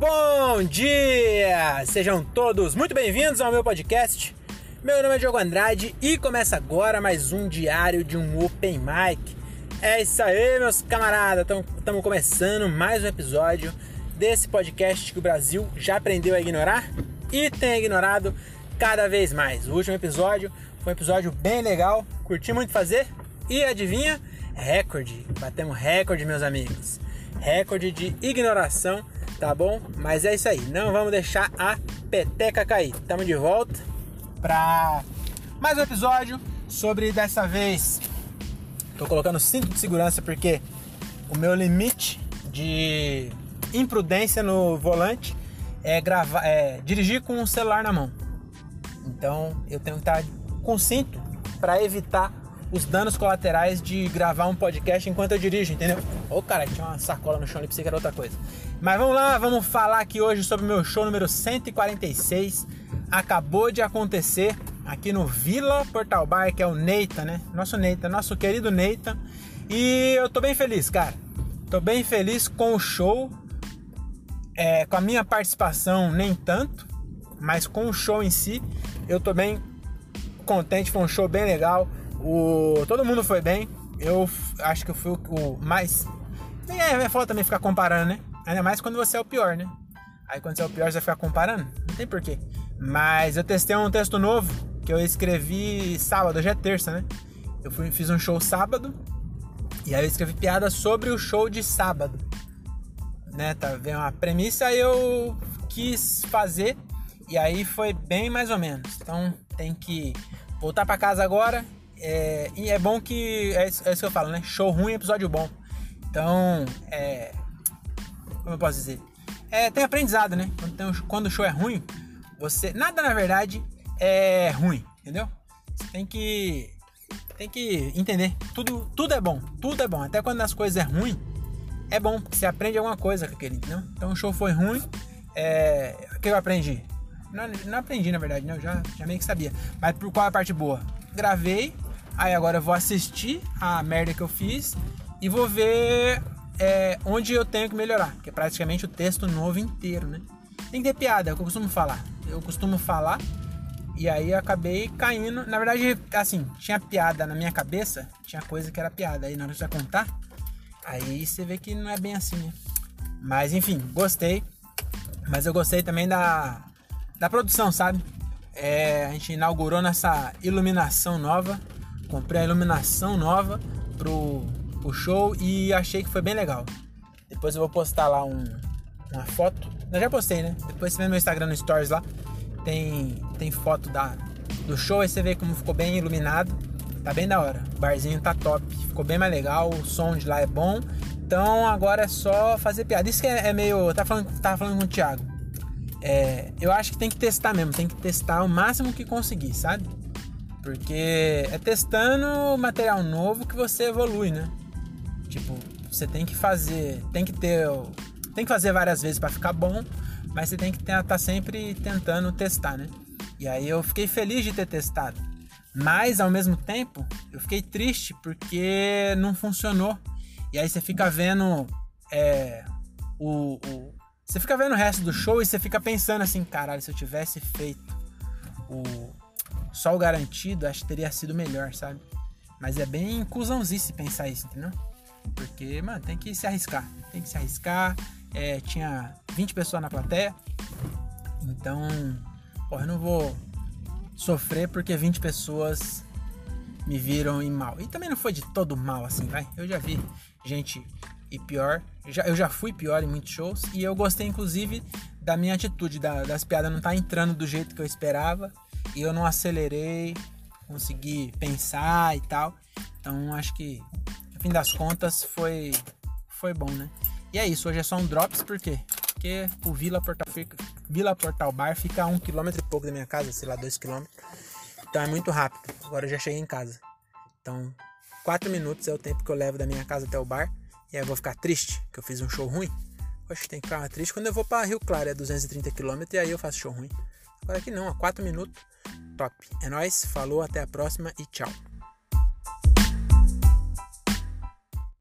Bom dia! Sejam todos muito bem-vindos ao meu podcast. Meu nome é Diogo Andrade e começa agora mais um diário de um Open Mic. É isso aí, meus camaradas! Estamos começando mais um episódio desse podcast que o Brasil já aprendeu a ignorar e tem ignorado cada vez mais. O último episódio foi um episódio bem legal, curti muito fazer e adivinha? Recorde! Batemos recorde, meus amigos. Recorde de ignoração tá bom? Mas é isso aí, não vamos deixar a peteca cair. Estamos de volta para mais um episódio sobre dessa vez. Tô colocando cinto de segurança porque o meu limite de imprudência no volante é gravar, é dirigir com o celular na mão. Então eu tenho que estar com cinto para evitar os danos colaterais de gravar um podcast enquanto eu dirijo, entendeu? Ô cara, tinha uma sacola no chão ali, pensei que era outra coisa. Mas vamos lá, vamos falar aqui hoje sobre o meu show número 146. Acabou de acontecer aqui no Vila Portal Bar, que é o Neita, né? Nosso Neita, nosso querido Neita. E eu tô bem feliz, cara. Tô bem feliz com o show. É, com a minha participação, nem tanto. Mas com o show em si, eu tô bem contente. Foi um show bem legal. O, todo mundo foi bem. Eu acho que eu fui o, o mais. Nem é, é foda também ficar comparando, né? Ainda mais quando você é o pior, né? Aí quando você é o pior, você vai ficar comparando? Não tem porquê. Mas eu testei um texto novo que eu escrevi sábado, hoje é terça, né? Eu fui, fiz um show sábado e aí eu escrevi piada sobre o show de sábado. Né? Tá vendo uma premissa eu quis fazer e aí foi bem mais ou menos. Então tem que voltar para casa agora é, e é bom que. É isso, é isso, que eu falo, né? Show ruim, episódio bom. Então, é. Como eu posso dizer? É, tem aprendizado, né? Quando, quando o show é ruim, você. Nada na verdade é ruim, entendeu? Você tem que. Tem que entender. Tudo, tudo é bom. Tudo é bom. Até quando as coisas é ruim, é bom, porque você aprende alguma coisa com aquele, entendeu? Então o show foi ruim. É, o que eu aprendi? Não, não aprendi, na verdade, né? Eu já, já meio que sabia. Mas por qual é a parte boa? Gravei, Aí agora eu vou assistir a merda que eu fiz e vou ver é, onde eu tenho que melhorar, que é praticamente o texto novo inteiro, né? Tem que ter piada, é o que eu costumo falar. Eu costumo falar e aí eu acabei caindo. Na verdade, assim, tinha piada na minha cabeça, tinha coisa que era piada. Aí na hora de contar, aí você vê que não é bem assim, né? Mas enfim, gostei. Mas eu gostei também da, da produção, sabe? É, a gente inaugurou nessa iluminação nova comprei a iluminação nova pro, pro show e achei que foi bem legal. Depois eu vou postar lá um, uma foto. Eu já postei, né? Depois você vê no meu Instagram no Stories lá. Tem, tem foto da, do show, aí você vê como ficou bem iluminado. Tá bem da hora. O barzinho tá top. Ficou bem mais legal. O som de lá é bom. Então agora é só fazer piada. Isso que é, é meio. Tá falando, tava falando com o Thiago. É, eu acho que tem que testar mesmo. Tem que testar o máximo que conseguir, sabe? Porque é testando material novo que você evolui, né? Tipo, você tem que fazer, tem que ter, tem que fazer várias vezes para ficar bom, mas você tem que estar tá sempre tentando testar, né? E aí eu fiquei feliz de ter testado, mas ao mesmo tempo eu fiquei triste porque não funcionou. E aí você fica vendo é, o, o, você fica vendo o resto do show e você fica pensando assim, caralho, se eu tivesse feito o só o garantido, acho que teria sido melhor, sabe? Mas é bem cuzãozice pensar isso, entendeu? Porque, mano, tem que se arriscar. Tem que se arriscar. É, tinha 20 pessoas na plateia. Então, porra, eu não vou sofrer porque 20 pessoas me viram em mal. E também não foi de todo mal assim, vai. Eu já vi gente e pior. Eu já, eu já fui pior em muitos shows. E eu gostei, inclusive, da minha atitude, da, das piadas não tá entrando do jeito que eu esperava e eu não acelerei, consegui pensar e tal. Então acho que, no fim das contas, foi, foi bom, né? E é isso, hoje é só um drops, por quê? Porque o Vila Portal, Vila Portal Bar fica a um quilômetro e pouco da minha casa, sei lá, dois quilômetros. Então é muito rápido. Agora eu já cheguei em casa. Então, quatro minutos é o tempo que eu levo da minha casa até o bar. E aí eu vou ficar triste, que eu fiz um show ruim. Poxa, tem que ficar triste quando eu vou para Rio Claro, é 230 km, e aí eu faço show ruim. Agora aqui não, a 4 minutos top. É nóis, falou, até a próxima e tchau.